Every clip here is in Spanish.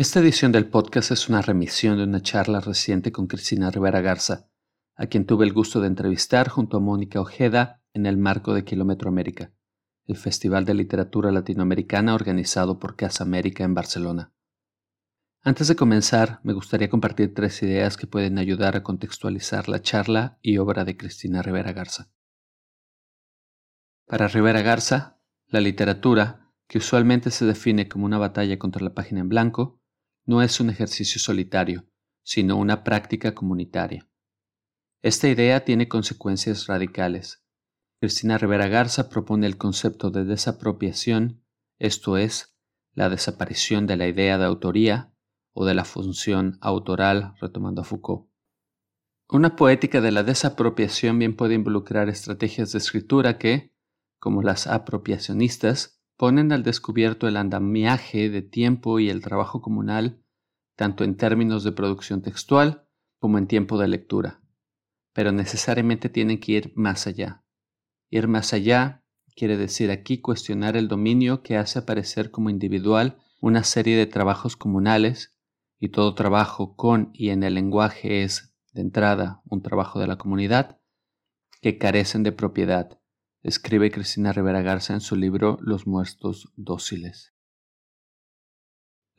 Esta edición del podcast es una remisión de una charla reciente con Cristina Rivera Garza, a quien tuve el gusto de entrevistar junto a Mónica Ojeda en el marco de Kilómetro América, el Festival de Literatura Latinoamericana organizado por Casa América en Barcelona. Antes de comenzar, me gustaría compartir tres ideas que pueden ayudar a contextualizar la charla y obra de Cristina Rivera Garza. Para Rivera Garza, la literatura, que usualmente se define como una batalla contra la página en blanco, no es un ejercicio solitario, sino una práctica comunitaria. Esta idea tiene consecuencias radicales. Cristina Rivera Garza propone el concepto de desapropiación, esto es, la desaparición de la idea de autoría o de la función autoral, retomando a Foucault. Una poética de la desapropiación bien puede involucrar estrategias de escritura que, como las apropiacionistas, ponen al descubierto el andamiaje de tiempo y el trabajo comunal, tanto en términos de producción textual como en tiempo de lectura. Pero necesariamente tienen que ir más allá. Ir más allá quiere decir aquí cuestionar el dominio que hace aparecer como individual una serie de trabajos comunales, y todo trabajo con y en el lenguaje es, de entrada, un trabajo de la comunidad, que carecen de propiedad, escribe Cristina Rivera Garza en su libro Los muertos dóciles.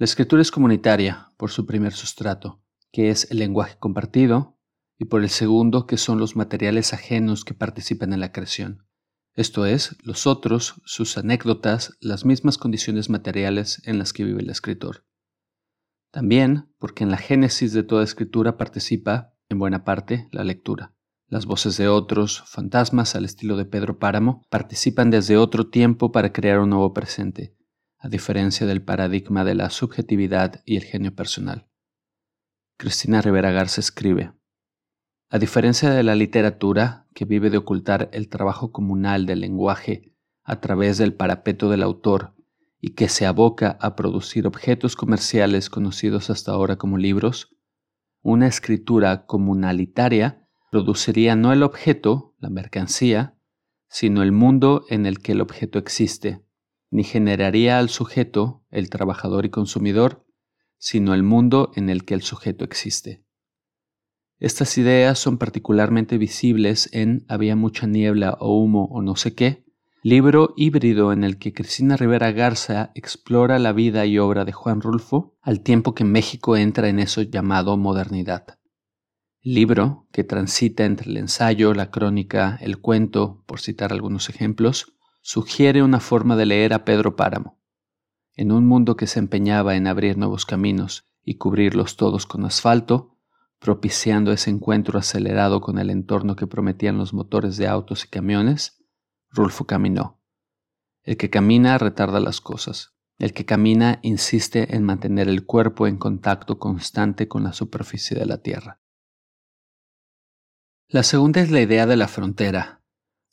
La escritura es comunitaria por su primer sustrato, que es el lenguaje compartido, y por el segundo, que son los materiales ajenos que participan en la creación, esto es, los otros, sus anécdotas, las mismas condiciones materiales en las que vive el escritor. También porque en la génesis de toda escritura participa, en buena parte, la lectura. Las voces de otros, fantasmas al estilo de Pedro Páramo, participan desde otro tiempo para crear un nuevo presente, a diferencia del paradigma de la subjetividad y el genio personal. Cristina Rivera Garza escribe, A diferencia de la literatura, que vive de ocultar el trabajo comunal del lenguaje a través del parapeto del autor y que se aboca a producir objetos comerciales conocidos hasta ahora como libros, una escritura comunalitaria produciría no el objeto, la mercancía, sino el mundo en el que el objeto existe, ni generaría al sujeto, el trabajador y consumidor, sino el mundo en el que el sujeto existe. Estas ideas son particularmente visibles en Había mucha niebla o humo o no sé qué, libro híbrido en el que Cristina Rivera Garza explora la vida y obra de Juan Rulfo al tiempo que México entra en eso llamado modernidad libro que transita entre el ensayo, la crónica, el cuento, por citar algunos ejemplos, sugiere una forma de leer a Pedro Páramo. En un mundo que se empeñaba en abrir nuevos caminos y cubrirlos todos con asfalto, propiciando ese encuentro acelerado con el entorno que prometían los motores de autos y camiones, Rulfo caminó. El que camina retarda las cosas. El que camina insiste en mantener el cuerpo en contacto constante con la superficie de la tierra. La segunda es la idea de la frontera,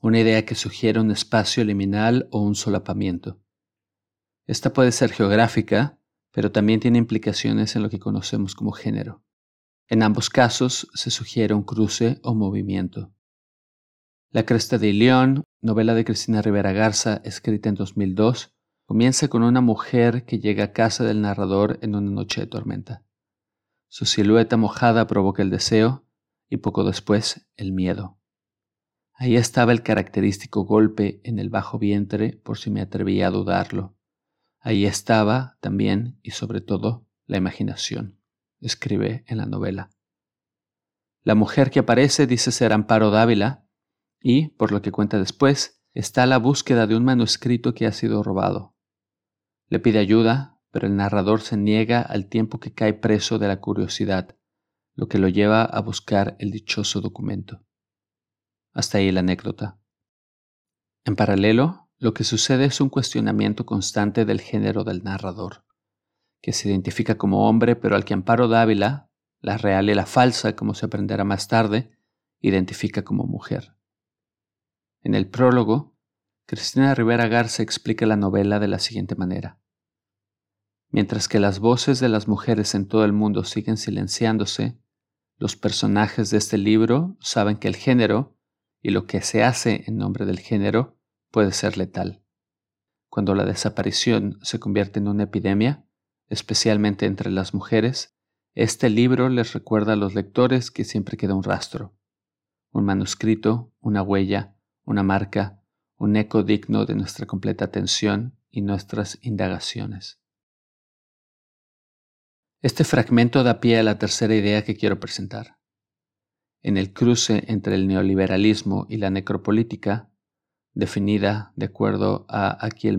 una idea que sugiere un espacio liminal o un solapamiento. Esta puede ser geográfica, pero también tiene implicaciones en lo que conocemos como género. En ambos casos se sugiere un cruce o movimiento. La Cresta de León, novela de Cristina Rivera Garza, escrita en 2002, comienza con una mujer que llega a casa del narrador en una noche de tormenta. Su silueta mojada provoca el deseo y poco después el miedo. Ahí estaba el característico golpe en el bajo vientre por si me atrevía a dudarlo. Ahí estaba también y sobre todo la imaginación, escribe en la novela. La mujer que aparece dice ser Amparo Dávila y, por lo que cuenta después, está a la búsqueda de un manuscrito que ha sido robado. Le pide ayuda, pero el narrador se niega al tiempo que cae preso de la curiosidad lo que lo lleva a buscar el dichoso documento. Hasta ahí la anécdota. En paralelo, lo que sucede es un cuestionamiento constante del género del narrador, que se identifica como hombre pero al que Amparo Dávila, la real y la falsa, como se aprenderá más tarde, identifica como mujer. En el prólogo, Cristina Rivera Garza explica la novela de la siguiente manera. Mientras que las voces de las mujeres en todo el mundo siguen silenciándose, los personajes de este libro saben que el género y lo que se hace en nombre del género puede ser letal. Cuando la desaparición se convierte en una epidemia, especialmente entre las mujeres, este libro les recuerda a los lectores que siempre queda un rastro, un manuscrito, una huella, una marca, un eco digno de nuestra completa atención y nuestras indagaciones. Este fragmento da pie a la tercera idea que quiero presentar. En el cruce entre el neoliberalismo y la necropolítica, definida de acuerdo a Akiel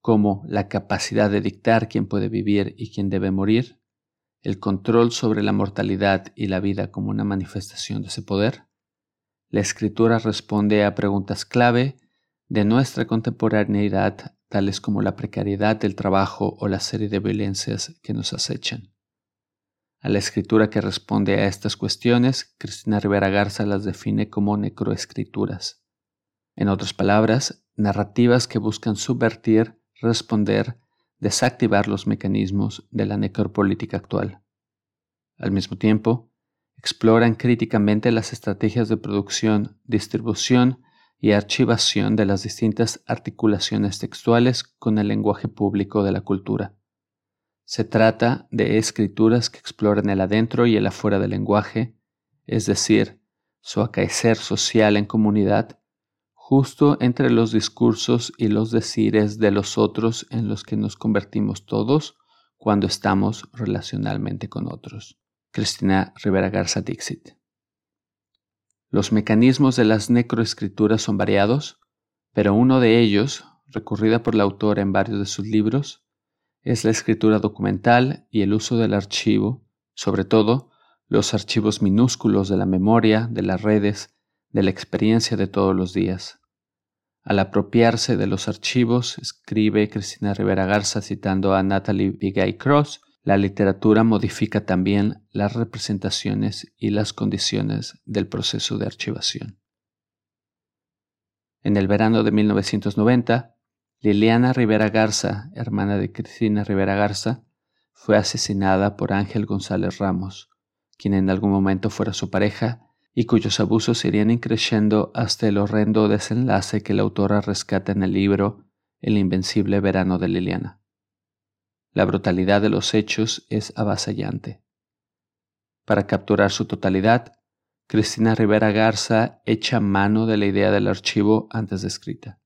como la capacidad de dictar quién puede vivir y quién debe morir, el control sobre la mortalidad y la vida como una manifestación de ese poder, la escritura responde a preguntas clave de nuestra contemporaneidad, tales como la precariedad del trabajo o la serie de violencias que nos acechan. A la escritura que responde a estas cuestiones, Cristina Rivera Garza las define como necroescrituras. En otras palabras, narrativas que buscan subvertir, responder desactivar los mecanismos de la necropolítica actual. Al mismo tiempo, exploran críticamente las estrategias de producción, distribución y archivación de las distintas articulaciones textuales con el lenguaje público de la cultura. Se trata de escrituras que exploran el adentro y el afuera del lenguaje, es decir, su acaecer social en comunidad justo entre los discursos y los decires de los otros en los que nos convertimos todos cuando estamos relacionalmente con otros. Cristina Rivera Garza Dixit. Los mecanismos de las necroescrituras son variados, pero uno de ellos, recurrida por la autora en varios de sus libros, es la escritura documental y el uso del archivo, sobre todo los archivos minúsculos de la memoria, de las redes, de la experiencia de todos los días. Al apropiarse de los archivos, escribe Cristina Rivera Garza citando a Natalie Bigay Cross, la literatura modifica también las representaciones y las condiciones del proceso de archivación. En el verano de 1990, Liliana Rivera Garza, hermana de Cristina Rivera Garza, fue asesinada por Ángel González Ramos, quien en algún momento fuera su pareja y cuyos abusos irían increciendo hasta el horrendo desenlace que la autora rescata en el libro El invencible verano de Liliana. La brutalidad de los hechos es avasallante. Para capturar su totalidad, Cristina Rivera Garza echa mano de la idea del archivo antes descrita.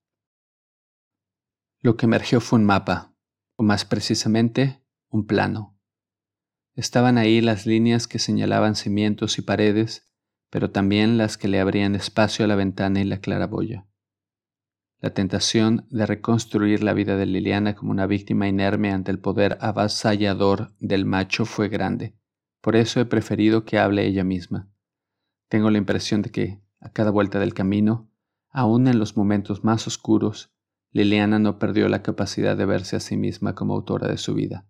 Lo que emergió fue un mapa, o más precisamente, un plano. Estaban ahí las líneas que señalaban cimientos y paredes pero también las que le abrían espacio a la ventana y la claraboya. La tentación de reconstruir la vida de Liliana como una víctima inerme ante el poder avasallador del macho fue grande. Por eso he preferido que hable ella misma. Tengo la impresión de que, a cada vuelta del camino, aun en los momentos más oscuros, Liliana no perdió la capacidad de verse a sí misma como autora de su vida.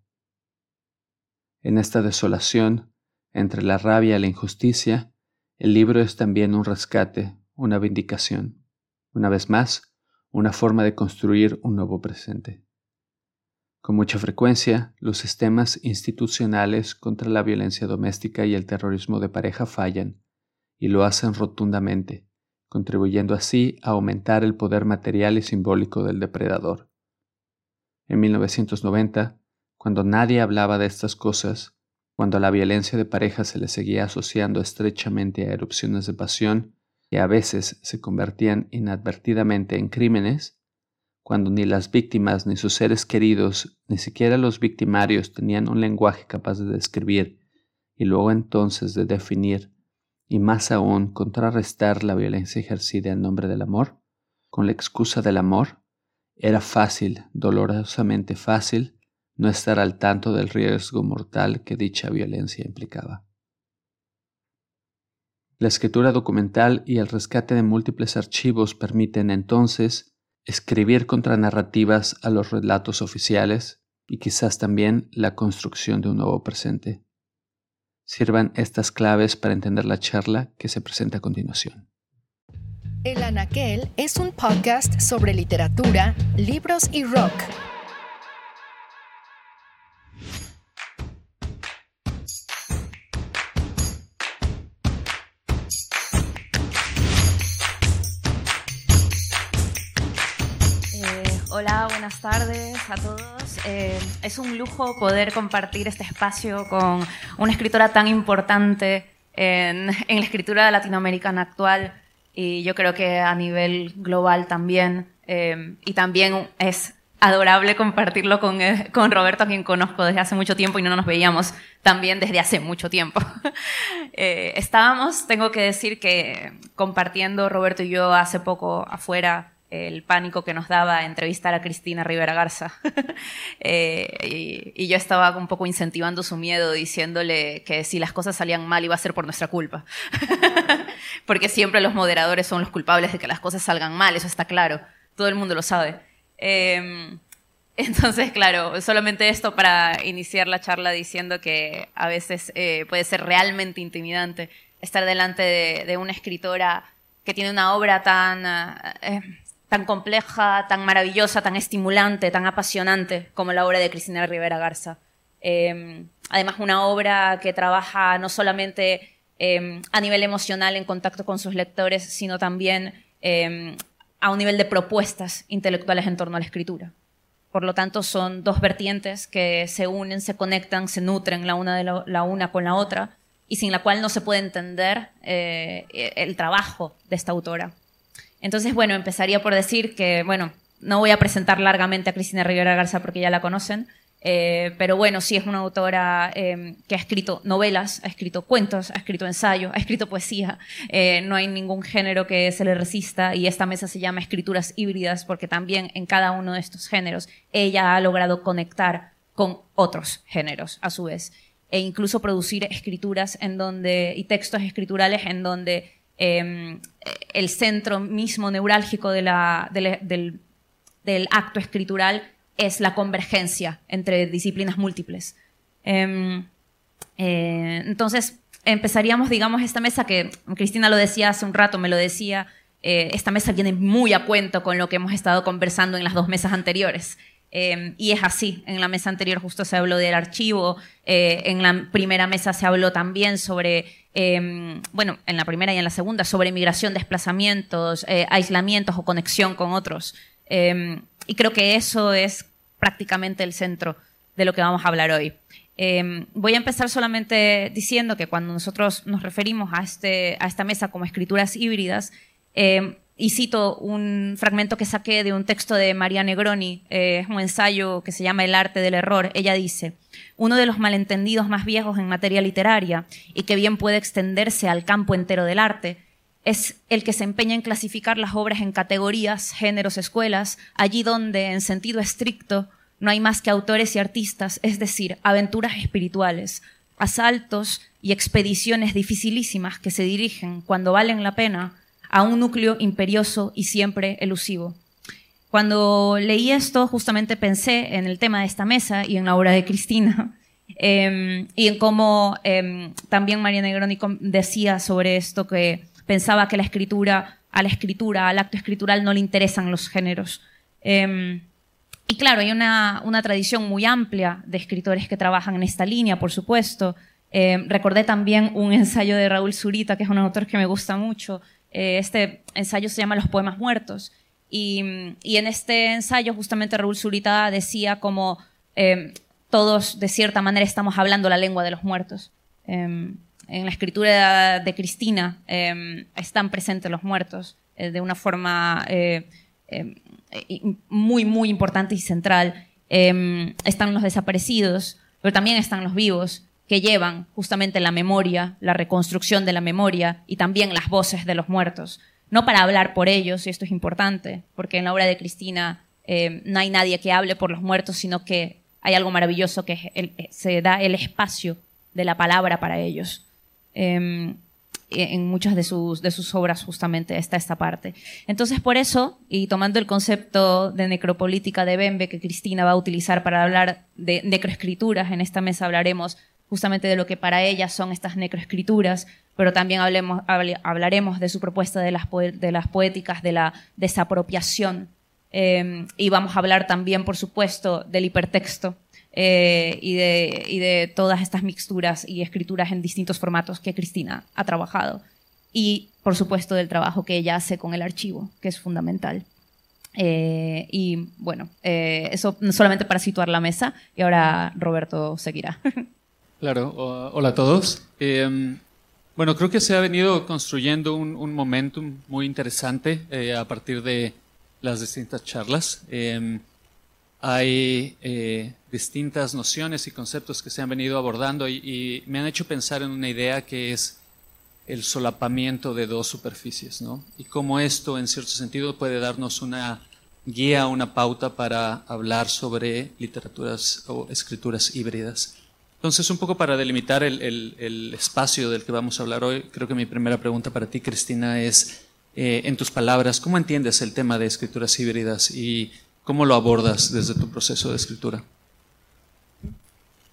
En esta desolación, entre la rabia y la injusticia, el libro es también un rescate, una vindicación, una vez más, una forma de construir un nuevo presente. Con mucha frecuencia, los sistemas institucionales contra la violencia doméstica y el terrorismo de pareja fallan, y lo hacen rotundamente, contribuyendo así a aumentar el poder material y simbólico del depredador. En 1990, cuando nadie hablaba de estas cosas, cuando a la violencia de pareja se le seguía asociando estrechamente a erupciones de pasión que a veces se convertían inadvertidamente en crímenes, cuando ni las víctimas ni sus seres queridos, ni siquiera los victimarios tenían un lenguaje capaz de describir y luego entonces de definir y más aún contrarrestar la violencia ejercida en nombre del amor, con la excusa del amor, era fácil, dolorosamente fácil, no estar al tanto del riesgo mortal que dicha violencia implicaba. La escritura documental y el rescate de múltiples archivos permiten entonces escribir contranarrativas a los relatos oficiales y quizás también la construcción de un nuevo presente. Sirvan estas claves para entender la charla que se presenta a continuación. El Anaquel es un podcast sobre literatura, libros y rock. Buenas tardes a todos. Eh, es un lujo poder compartir este espacio con una escritora tan importante en, la escritura latinoamericana actual y yo creo que a nivel global también. Eh, y también es adorable compartirlo con, eh, con, Roberto, a quien conozco desde hace mucho tiempo y no nos veíamos también desde hace mucho tiempo. estábamos, tengo que decir que compartiendo Roberto y yo hace poco afuera el pánico que nos daba entrevistar a Cristina Rivera Garza. Eh, y, yo estaba un poco incentivando su miedo, diciéndole que si las cosas salían mal iba a ser por nuestra culpa. Porque siempre los moderadores son los culpables de que las cosas salgan mal, eso está claro. Todo el mundo lo sabe. Em, entonces, claro, solamente esto para iniciar la charla diciendo que a veces eh, puede ser realmente intimidante estar delante de, una escritora que tiene una obra tan... Tan compleja, tan maravillosa, tan estimulante, tan apasionante como la obra de Cristina Rivera Garza. Em, además, una obra que trabaja no solamente em, a nivel emocional en contacto con sus lectores, sino también em, a un nivel de propuestas intelectuales en torno a la escritura. Por lo tanto, son dos vertientes que se unen, se conectan, se nutren la una, la una con la otra y sin la cual no se puede entender eh, el trabajo de esta autora. Entonces, bueno, empezaría por decir que, bueno, no voy a presentar largamente a Cristina Rivera Garza porque ya la conocen, eh, pero bueno, sí es una autora em, que ha escrito novelas, ha escrito cuentos, ha escrito ensayos, ha escrito poesía. Eh, no hay ningún género que se le resista y esta mesa se llama Escrituras Híbridas porque también en cada uno de estos géneros ella ha logrado conectar con otros géneros a su vez e incluso producir escrituras en donde y textos escriturales en donde Em, el centro mismo neurálgico del, acto escritural es la convergencia entre disciplinas múltiples. Em, eh, entonces, empezaríamos, digamos, esta mesa que Cristina lo decía hace un rato, me lo decía, eh, esta mesa viene muy a cuento con lo que hemos estado conversando en las dos mesas anteriores. Em, y es así, en la mesa anterior justo se habló del archivo, eh, en la primera mesa se habló también sobre Em, bueno, en la primera y en la segunda, sobre migración, desplazamientos, eh, aislamientos o conexión con otros. Em, y creo que eso es prácticamente el centro de lo que vamos a hablar hoy. Voy a empezar solamente diciendo que cuando nosotros nos referimos a, este, a esta mesa como escrituras híbridas, y cito un fragmento que saqué de un texto de María Negroni, eh, es un ensayo que se llama El arte del error. Ella dice, uno de los malentendidos más viejos en materia literaria y que bien puede extenderse al campo entero del arte, es el que se empeña en clasificar las obras en categorías, géneros, escuelas, allí donde, en sentido estricto, no hay más que autores y artistas, es decir, aventuras espirituales, asaltos y expediciones dificilísimas que se dirigen, cuando valen la pena, a un núcleo imperioso y siempre elusivo. Cuando leí esto, justamente pensé en el tema de esta mesa y en la obra de Cristina, em, y en cómo em, también María Negroni decía sobre esto que pensaba que la escritura, a la escritura, al acto escritural no le interesan los géneros. Em, y claro, hay una, una, tradición muy amplia de escritores que trabajan en esta línea, por supuesto. recordé también un ensayo de Raúl Zurita, que es un autor que me gusta mucho, este ensayo se llama Los Poemas Muertos. Y, en este ensayo justamente Raúl Zurita decía como em, todos de cierta manera estamos hablando la lengua de los muertos. Em, en la escritura de Cristina em, están presentes los muertos eh, de una forma eh, muy, muy importante y central. están los desaparecidos, pero también están los vivos que llevan justamente la memoria, la reconstrucción de la memoria y también las voces de los muertos. No para hablar por ellos, y esto es importante, porque en la obra de Cristina eh, no hay nadie que hable por los muertos, sino que hay algo maravilloso que eh, se da el espacio de la palabra para ellos. Em, en muchas de sus, de sus obras justamente está esta parte. Entonces, por eso, y tomando el concepto de necropolítica de Bembe que Cristina va a utilizar para hablar de necroescrituras, en esta mesa hablaremos justamente de lo que para ella son estas necroescrituras, pero también hablemos, hablaremos de su propuesta de las, de las poéticas de la desapropiación. Em, y vamos a hablar también, por supuesto, del hipertexto eh, y, de, y de todas estas mixturas y escrituras en distintos formatos que Cristina ha trabajado. Y, por supuesto, del trabajo que ella hace con el archivo, que es fundamental. Eh, y bueno, eh, eso solamente para situar la mesa y ahora Roberto seguirá. Claro, hola a todos. Em, bueno, creo que se ha venido construyendo un, momentum muy interesante eh, a partir de las distintas charlas. Em, hay distintas nociones y conceptos que se han venido abordando y, y, me han hecho pensar en una idea que es el solapamiento de dos superficies, ¿no? Y cómo esto, en cierto sentido, puede darnos una guía, una pauta para hablar sobre literaturas o escrituras híbridas. Entonces, un poco para delimitar el, espacio del que vamos a hablar hoy, creo que mi primera pregunta para ti, Cristina, es, eh, en tus palabras, ¿cómo entiendes el tema de escrituras híbridas y cómo lo abordas desde tu proceso de escritura?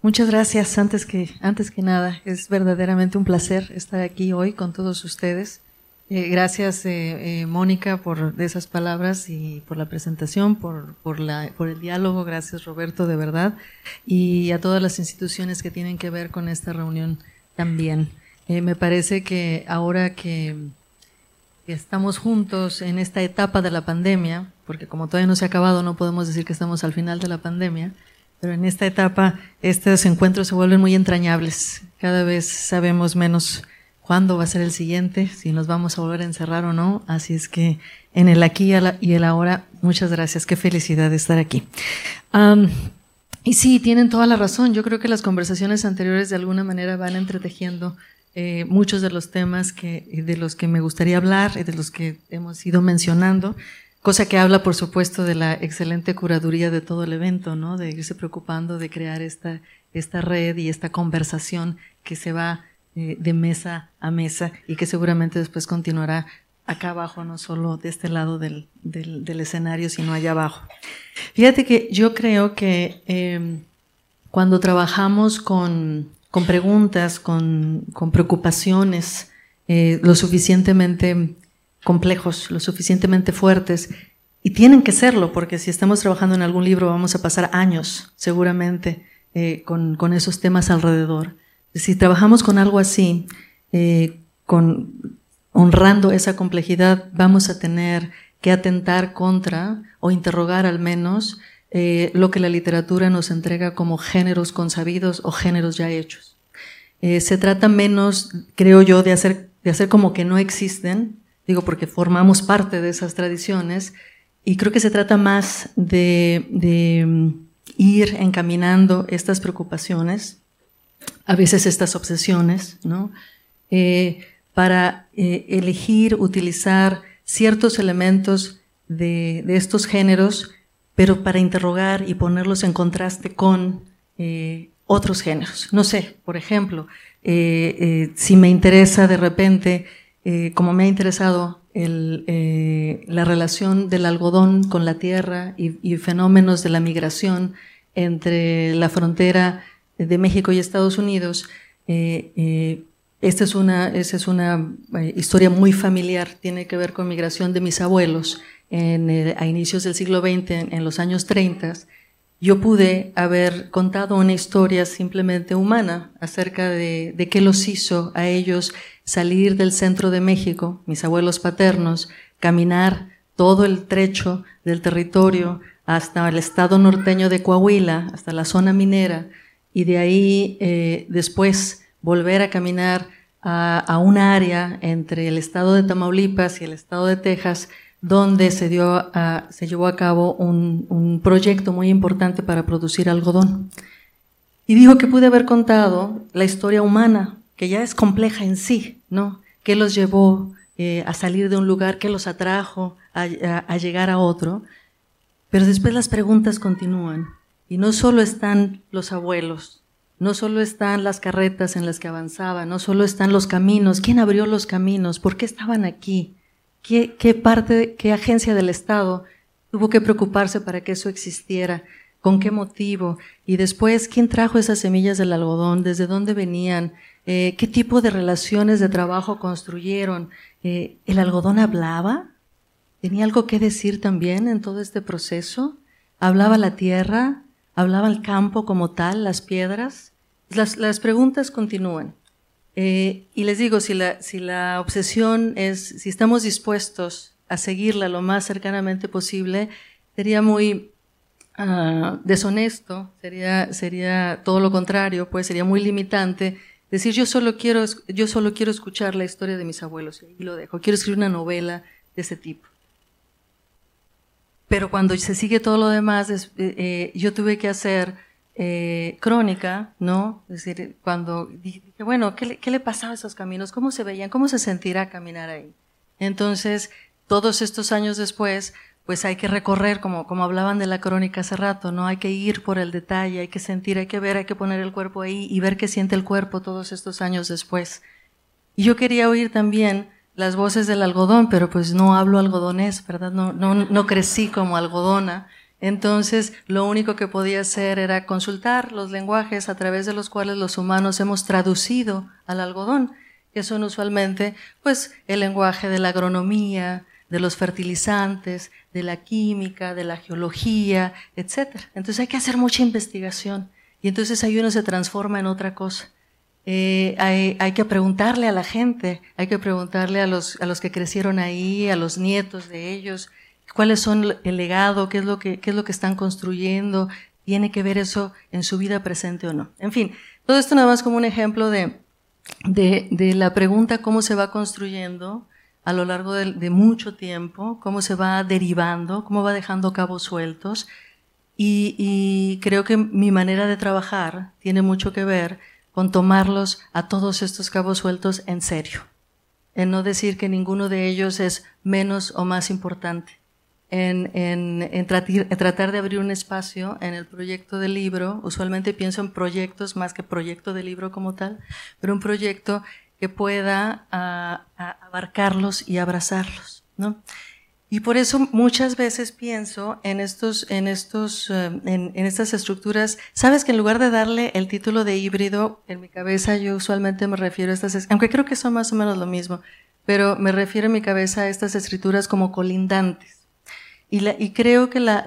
Muchas gracias. Antes que, antes que nada, es verdaderamente un placer estar aquí hoy con todos ustedes. Eh, gracias, eh, eh, Mónica, por esas palabras y por la presentación, por, por, la, por el diálogo. Gracias, Roberto, de verdad. Y a todas las instituciones que tienen que ver con esta reunión también. me parece que ahora que, que estamos juntos en esta etapa de la pandemia, porque como todavía no se ha acabado, no podemos decir que estamos al final de la pandemia, pero en esta etapa estos encuentros se vuelven muy entrañables. Cada vez sabemos menos cuándo va a ser el siguiente, si nos vamos a volver a encerrar o no. Así es que en el aquí y el ahora, muchas gracias. Qué felicidad de estar aquí. y sí, tienen toda la razón. Yo creo que las conversaciones anteriores de alguna manera van entretejiendo eh, muchos de los temas que, de los que me gustaría hablar y de los que hemos ido mencionando. Cosa que habla, por supuesto, de la excelente curaduría de todo el evento, ¿no? De irse preocupando de crear esta, esta red y esta conversación que se va eh, de mesa a mesa y que seguramente después continuará acá abajo, no solo de este lado del, del, escenario, sino allá abajo. Fíjate que yo creo que em, cuando trabajamos con, con preguntas, con, con preocupaciones eh, lo suficientemente complejos, lo suficientemente fuertes, y tienen que serlo, porque si estamos trabajando en algún libro vamos a pasar años, seguramente, eh, con, con, esos temas alrededor. Si trabajamos con algo así, eh, con, honrando esa complejidad, vamos a tener que atentar contra o interrogar al menos eh, lo que la literatura nos entrega como géneros consabidos o géneros ya hechos. se trata menos, creo yo, de hacer, de hacer como que no existen, digo porque formamos parte de esas tradiciones, y creo que se trata más de, mm, ir encaminando estas preocupaciones, a veces estas obsesiones, ¿no? Eh, para eh, elegir, utilizar ciertos elementos de, estos géneros, pero para interrogar y ponerlos en contraste con eh, otros géneros. No sé, por ejemplo, si me interesa de repente como me ha interesado la relación del algodón con la tierra y, fenómenos de la migración entre la frontera de México y Estados Unidos, eh, esta es una, una historia muy familiar, tiene que ver con migración de mis abuelos a inicios del siglo XX, en, los años 30 yo pude haber contado una historia simplemente humana acerca de, de, qué los hizo a ellos salir del centro de México, mis abuelos paternos, caminar todo el trecho del territorio hasta el estado norteño de Coahuila, hasta la zona minera, y de ahí eh, después volver a caminar a, a un área entre el estado de Tamaulipas y el estado de Texas, donde se, dio se llevó a cabo un, un, proyecto muy importante para producir algodón. Y dijo que pude haber contado la historia humana, que ya es compleja en sí, ¿no? ¿Qué los llevó eh, a salir de un lugar? ¿Qué los atrajo a, a llegar a otro? Pero después las preguntas continúan. Y no solo están los abuelos, no solo están las carretas en las que avanzaban, no solo están los caminos. ¿Quién abrió los caminos? ¿Por qué estaban aquí? ¿Qué, parte, qué agencia del Estado tuvo que preocuparse para que eso existiera? con qué motivo, y después quién trajo esas semillas del algodón, desde dónde venían, eh, qué tipo de relaciones de trabajo construyeron. Eh, ¿El algodón hablaba? ¿Tenía algo que decir también en todo este proceso? ¿Hablaba la tierra? ¿Hablaba el campo como tal, las piedras? Las, las preguntas continúan. Eh, y les digo, si la, si la obsesión es, si estamos dispuestos a seguirla lo más cercanamente posible, sería muy uh, deshonesto, sería, sería todo lo contrario, pues sería muy limitante decir yo solo quiero, yo solo quiero escuchar la historia de mis abuelos y lo dejo, quiero escribir una novela de ese tipo. Pero cuando se sigue todo lo demás, eh, eh, yo tuve que hacer eh, crónica, ¿no? Es decir, cuando dije, bueno, ¿qué le, ¿qué le pasaba a esos caminos? ¿Cómo se veían? ¿Cómo se sentirá caminar ahí? Entonces, todos estos años después, pues hay que recorrer, como, como hablaban de la crónica hace rato, ¿no? Hay que ir por el detalle, hay que sentir, hay que ver, hay que poner el cuerpo ahí y ver qué siente el cuerpo todos estos años después. Y yo quería oír también las voces del algodón, pero pues no hablo algodonés, ¿verdad? No, no, no crecí como algodona. Entonces, lo único que podía hacer era consultar los lenguajes a través de los cuales los humanos hemos traducido al algodón, que son usualmente, pues, el lenguaje de la agronomía, de los fertilizantes, de la química, de la geología, etc. Entonces hay que hacer mucha investigación y entonces ahí uno se transforma en otra cosa. Eh, hay, que preguntarle a la gente, hay que preguntarle a los, a los que crecieron ahí, a los nietos de ellos, cuáles son el legado, qué es lo que, qué es lo que están construyendo, tiene que ver eso en su vida presente o no. En fin, todo esto nada más como un ejemplo de, de, de la pregunta cómo se va construyendo a lo largo de, de, mucho tiempo, cómo se va derivando, cómo va dejando cabos sueltos. Y, y creo que mi manera de trabajar tiene mucho que ver con tomarlos a todos estos cabos sueltos en serio, en no decir que ninguno de ellos es menos o más importante en, en, en, tratar de abrir un espacio en el proyecto del libro. Usualmente pienso en proyectos más que proyecto de libro como tal, pero un proyecto que pueda a, a abarcarlos y abrazarlos, ¿no? Y por eso muchas veces pienso en estos, en estos, eh, en, estas estructuras. Sabes que en lugar de darle el título de híbrido, en mi cabeza yo usualmente me refiero a estas, aunque creo que son más o menos lo mismo, pero me refiero en mi cabeza a estas escrituras como colindantes. Y, creo que la,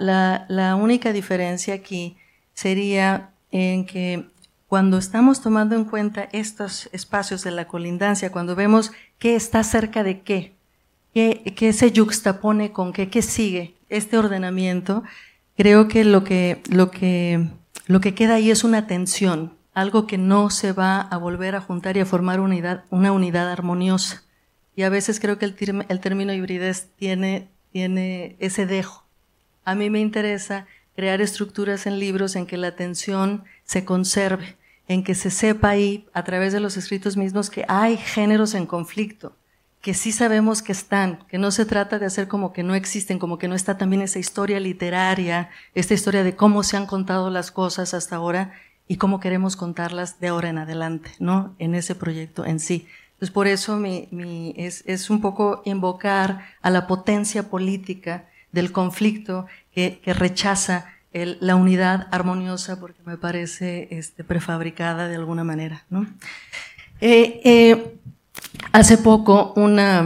la, única diferencia aquí sería en que cuando estamos tomando en cuenta estos espacios de la colindancia, cuando vemos qué está cerca de qué, qué, se yuxtapone con qué, qué sigue este ordenamiento, creo que lo que, lo que, lo que queda ahí es una tensión, algo que no se va a volver a juntar y a formar unidad, una unidad armoniosa. Y a veces creo que el, el término hibridez tiene tiene ese dejo. A mí me interesa crear estructuras en libros en que la atención se conserve, en que se sepa ahí, a través de los escritos mismos, que hay géneros en conflicto, que sí sabemos que están, que no se trata de hacer como que no existen, como que no está también esa historia literaria, esta historia de cómo se han contado las cosas hasta ahora y cómo queremos contarlas de ahora en adelante, ¿no? En ese proyecto en sí. Entonces, por eso mi, mi, es, es, un poco invocar a la potencia política del conflicto que, que rechaza el, la unidad armoniosa porque me parece este, prefabricada de alguna manera. ¿no? Eh, eh, hace poco, una,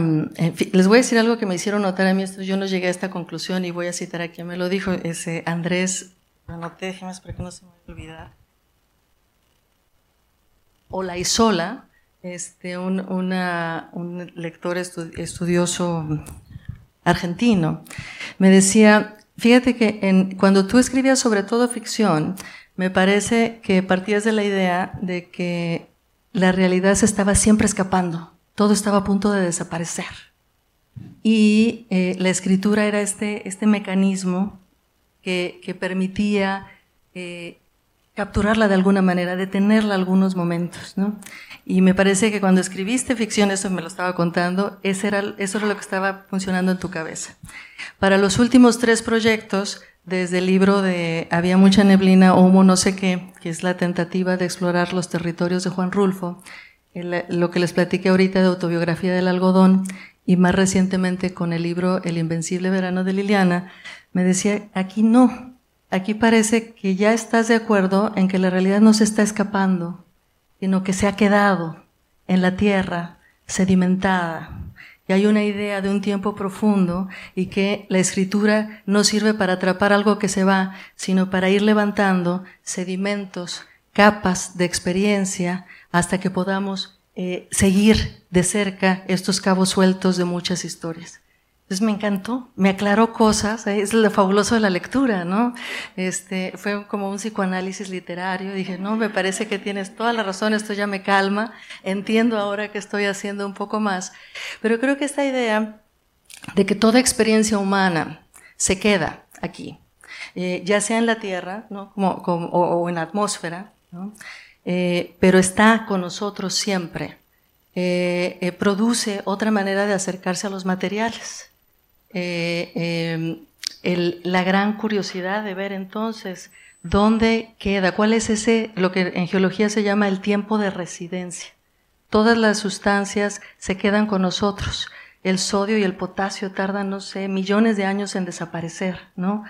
les voy a decir algo que me hicieron notar a mí, esto, yo no llegué a esta conclusión y voy a citar a quien me lo dijo, ese Andrés, anoté, déjeme para que no se me olvide. O la Isola, este, un, una, un lector estudioso argentino, me decía, fíjate que en, cuando tú escribías sobre todo ficción, me parece que partías de la idea de que la realidad se estaba siempre escapando, todo estaba a punto de desaparecer. Y eh, la escritura era este, este mecanismo que, que permitía eh, capturarla de alguna manera, detenerla algunos momentos, ¿no? Y me parece que cuando escribiste ficción, eso me lo estaba contando, eso era, eso era lo que estaba funcionando en tu cabeza. Para los últimos tres proyectos, desde el libro de Había mucha neblina, Humo no sé qué, que es la tentativa de explorar los territorios de Juan Rulfo, lo que les platiqué ahorita de autobiografía del algodón, y más recientemente con el libro El invencible verano de Liliana, me decía, aquí no, aquí parece que ya estás de acuerdo en que la realidad no se está escapando, sino que se ha quedado en la tierra, sedimentada. Hay una idea de un tiempo profundo y que la escritura no sirve para atrapar algo que se va, sino para ir levantando sedimentos, capas de experiencia hasta que podamos eh, seguir de cerca estos cabos sueltos de muchas historias. Entonces me encantó, me aclaró cosas, ¿eh? es lo fabuloso de la lectura, ¿no? Este, fue como un psicoanálisis literario, dije, no, me parece que tienes toda la razón, esto ya me calma, entiendo ahora que estoy haciendo un poco más, pero creo que esta idea de que toda experiencia humana se queda aquí, eh, ya sea en la Tierra, ¿no? Como, o, en la atmósfera, ¿no? Eh, pero está con nosotros siempre, produce otra manera de acercarse a los materiales. Eh, em, la gran curiosidad de ver entonces dónde queda, cuál es ese, lo que en geología se llama el tiempo de residencia. Todas las sustancias se quedan con nosotros. El sodio y el potasio tardan, no sé, millones de años en desaparecer, ¿no?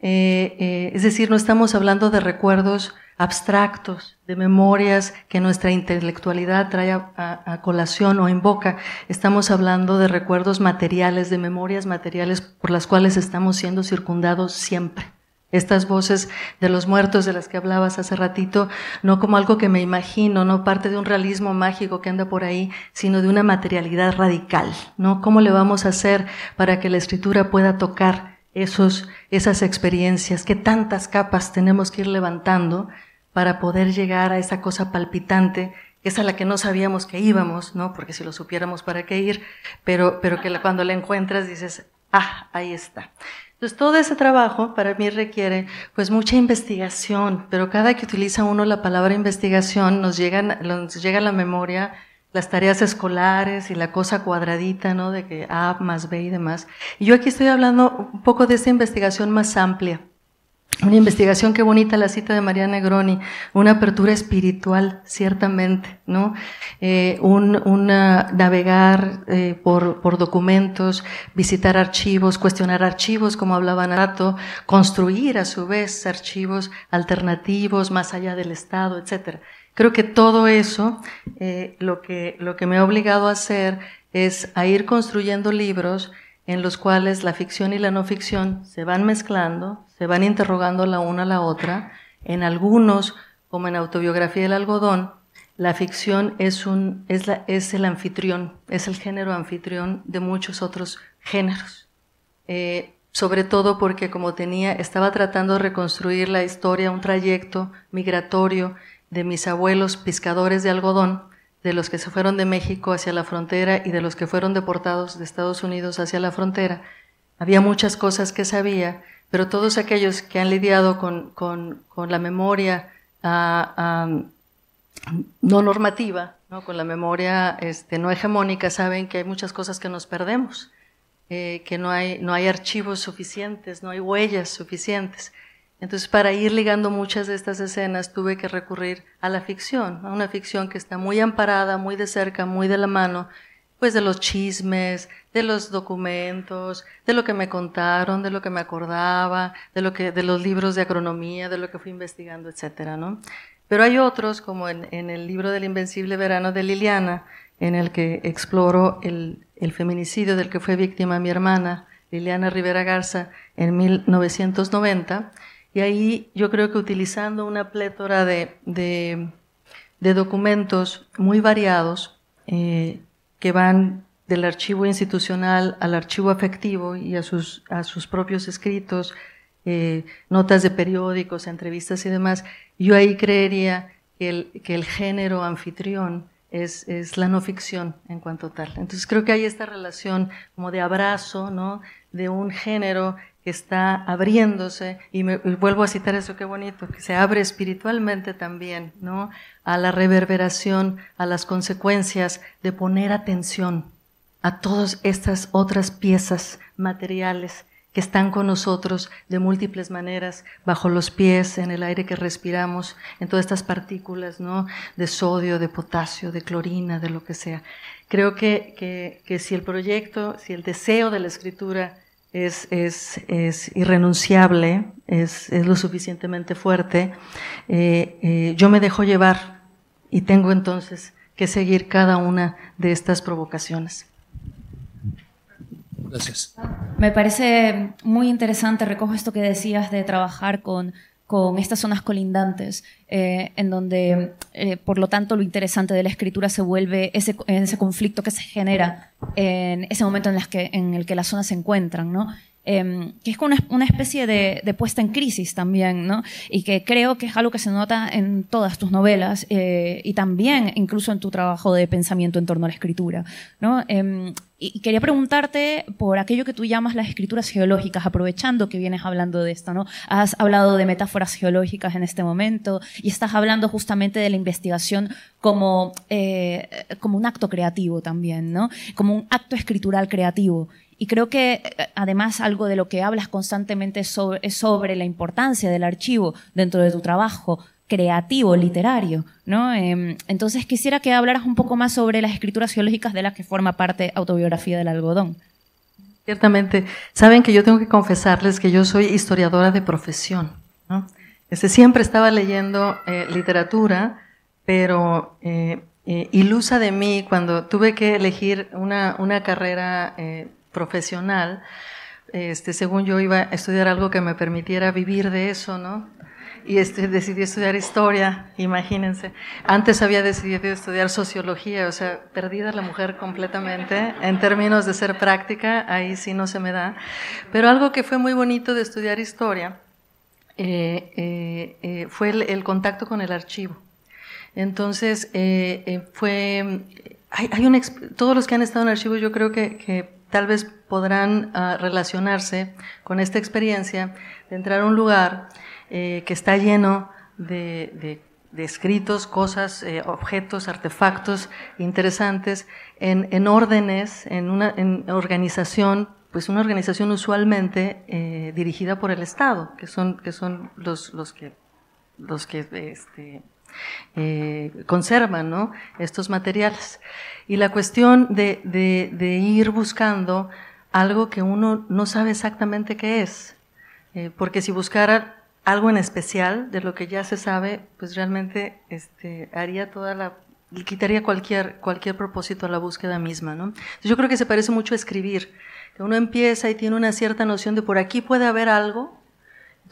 Eh, eh, es decir, no estamos hablando de recuerdos abstractos, de memorias que nuestra intelectualidad trae a, colación o invoca. Estamos hablando de recuerdos materiales, de memorias materiales por las cuales estamos siendo circundados siempre. Estas voces de los muertos de las que hablabas hace ratito, no como algo que me imagino, no parte de un realismo mágico que anda por ahí, sino de una materialidad radical, ¿no? ¿Cómo le vamos a hacer para que la escritura pueda tocar esos, esas experiencias? ¿Qué tantas capas tenemos que ir levantando para poder llegar a esa cosa palpitante, que es a la que no sabíamos que íbamos, ¿no? Porque si lo supiéramos para qué ir, pero, pero que cuando la encuentras dices, ah, ahí está. Entonces todo ese trabajo para mí requiere pues mucha investigación, pero cada que utiliza uno la palabra investigación nos llegan, nos llega a la memoria las tareas escolares y la cosa cuadradita, ¿no? De que A más B y demás. Y yo aquí estoy hablando un poco de esta investigación más amplia una investigación, qué bonita la cita de María Negroni, una apertura espiritual, ciertamente, ¿no? Eh, un, navegar eh, por, por, documentos, visitar archivos, cuestionar archivos, como hablaba Nato, construir a su vez archivos alternativos más allá del Estado, etcétera. Creo que todo eso, eh, lo, que, lo que me ha obligado a hacer es a ir construyendo libros en los cuales la ficción y la no ficción se van mezclando, se van interrogando la una a la otra. En algunos, como en Autobiografía del Algodón, la ficción es, el anfitrión, es el género anfitrión de muchos otros géneros. Eh, sobre todo porque como tenía, estaba tratando de reconstruir la historia, un trayecto migratorio de mis abuelos pescadores de algodón, de los que se fueron de México hacia la frontera y de los que fueron deportados de Estados Unidos hacia la frontera. Había muchas cosas que sabía, pero todos aquellos que han lidiado con, con, con la memoria ah, ah, no normativa, ¿no? con la memoria este, no hegemónica, saben que hay muchas cosas que nos perdemos, eh, que no hay, no hay archivos suficientes, no hay huellas suficientes. Entonces, para ir ligando muchas de estas escenas, tuve que recurrir a la ficción, a una ficción que está muy amparada, muy de cerca, muy de la mano, pues de los chismes, de los documentos, de lo que me contaron, de lo que me acordaba, de lo que, de los libros de agronomía, de lo que fui investigando, etcétera, ¿no? Pero hay otros, como en, en el libro del Invencible Verano de Liliana, en el que exploro el, el feminicidio del que fue víctima mi hermana, Liliana Rivera Garza, en 1990, y ahí yo creo que utilizando una plétora de, de, documentos muy variados, eh, que van del archivo institucional al archivo afectivo y a sus, a sus propios escritos, eh, notas de periódicos, entrevistas y demás, yo ahí creería que el, que el género anfitrión es, es, la no ficción en cuanto tal. Entonces creo que hay esta relación como de abrazo, ¿no? De un género que está abriéndose, y, me, vuelvo a citar eso, qué bonito, que se abre espiritualmente también, ¿no? A la reverberación, a las consecuencias de poner atención a todas estas otras piezas materiales que están con nosotros de múltiples maneras, bajo los pies, en el aire que respiramos, en todas estas partículas, ¿no? De sodio, de potasio, de clorina, de lo que sea. Creo que, que, que si el proyecto, si el deseo de la escritura es, es, es irrenunciable, es, es, lo suficientemente fuerte, eh, eh, yo me dejo llevar y tengo entonces que seguir cada una de estas provocaciones. Gracias. Me parece muy interesante, recojo esto que decías de trabajar con, con estas zonas colindantes, eh, en donde, eh, por lo tanto, lo interesante de la escritura se vuelve ese, ese conflicto que se genera en ese momento en, el que las zonas se encuentran, ¿no? Em, que es una, una especie de, de, puesta en crisis también, ¿no? Y que creo que es algo que se nota en todas tus novelas eh, y también incluso en tu trabajo de pensamiento en torno a la escritura, ¿no? Eh, y quería preguntarte por aquello que tú llamas las escrituras geológicas, aprovechando que vienes hablando de esto, ¿no? Has hablado de metáforas geológicas en este momento y estás hablando justamente de la investigación como, eh, como un acto creativo también, ¿no? Como un acto escritural creativo. Y creo que eh, además algo de lo que hablas constantemente sobre, es sobre la importancia del archivo dentro de tu trabajo creativo, literario, ¿no? Eh, entonces quisiera que hablaras un poco más sobre las escrituras geológicas de las que forma parte Autobiografía del Algodón. Ciertamente. Saben que yo tengo que confesarles que yo soy historiadora de profesión, ¿no? Este, siempre estaba leyendo eh, literatura, pero eh, ilusa de mí cuando tuve que elegir una, una carrera profesional, este, según yo iba a estudiar algo que me permitiera vivir de eso, ¿no? Y este, decidí estudiar historia, imagínense. Antes había decidido estudiar sociología, o sea, perdida la mujer completamente en términos de ser práctica, ahí sí no se me da. Pero algo que fue muy bonito de estudiar historia eh, eh, eh, fue el, el, contacto con el archivo. Entonces, fue, hay, hay un, todos los que han estado en archivo yo creo que, que tal vez podrán uh, relacionarse con esta experiencia de entrar a un lugar eh, que está lleno de escritos, cosas, eh, objetos, artefactos interesantes en, en órdenes, en una en organización, pues una organización usualmente eh, dirigida por el Estado, que son, que son los, los que, los que este, eh, conservan ¿no? estos materiales. Y la cuestión de, ir buscando algo que uno no sabe exactamente qué es, eh, porque si buscara algo en especial de lo que ya se sabe, pues realmente este, haría toda la quitaría cualquier, cualquier propósito a la búsqueda misma, ¿no? Yo creo que se parece mucho a escribir, que uno empieza y tiene una cierta noción de por aquí puede haber algo,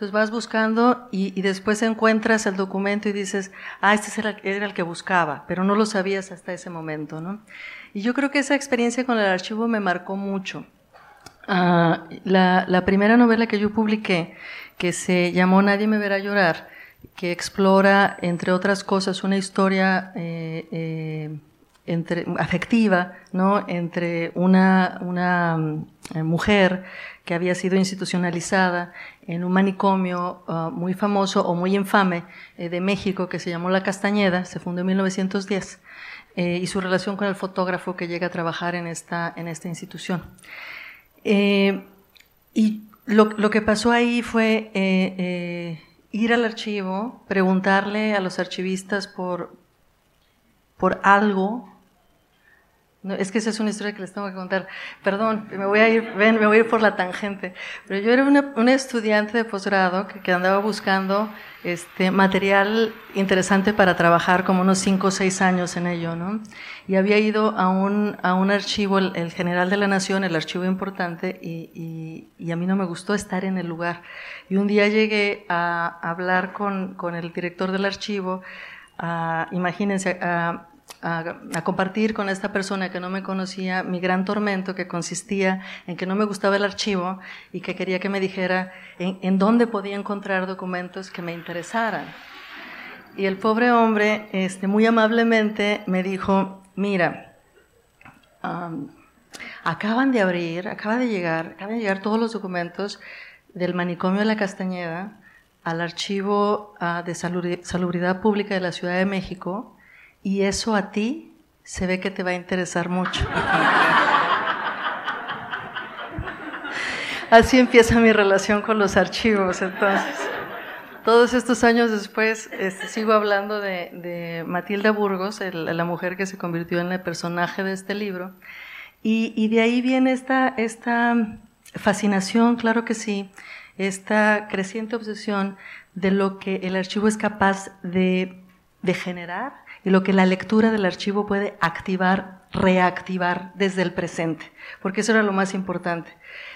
entonces vas buscando y, después encuentras el documento y dices, ah, este era, el que buscaba, pero no lo sabías hasta ese momento, ¿no? Y yo creo que esa experiencia con el archivo me marcó mucho. Uh, la, primera novela que yo publiqué, que se llamó Nadie me verá llorar, que explora, entre otras cosas, una historia eh, eh, entre, afectiva, ¿no? Entre una, una eh, mujer que había sido institucionalizada en un manicomio uh, muy famoso o muy infame eh, de México que se llamó La Castañeda, se fundó en 1910, eh, y su relación con el fotógrafo que llega a trabajar en esta, en esta institución. Eh, y lo, lo, que pasó ahí fue ir al archivo, preguntarle a los archivistas por, por algo no, es que esa es una historia que les tengo que contar. Perdón, me voy a ir, ven, me voy a ir por la tangente. Pero yo era una, una estudiante de posgrado que, que, andaba buscando este material interesante para trabajar como unos cinco o seis años en ello, ¿no? Y había ido a un, a un archivo, el, el General de la Nación, el archivo importante, y, y, y, a mí no me gustó estar en el lugar. Y un día llegué a hablar con, con el director del archivo, a, imagínense, a a, compartir con esta persona que no me conocía mi gran tormento que consistía en que no me gustaba el archivo y que quería que me dijera en, dónde podía encontrar documentos que me interesaran. Y el pobre hombre, este, muy amablemente, me dijo, mira, acaban de abrir, acaba de llegar, acaban de llegar todos los documentos del manicomio de la Castañeda al archivo uh, de salubridad pública de la Ciudad de México y eso a ti se ve que te va a interesar mucho. Así empieza mi relación con los archivos, entonces. Todos estos años después este, sigo hablando de, de Matilda Burgos, el, la mujer que se convirtió en el personaje de este libro, y, y de ahí viene esta, esta fascinación, claro que sí, esta creciente obsesión de lo que el archivo es capaz de, de generar y lo que la lectura del archivo puede activar, reactivar desde el presente, porque eso era lo más importante.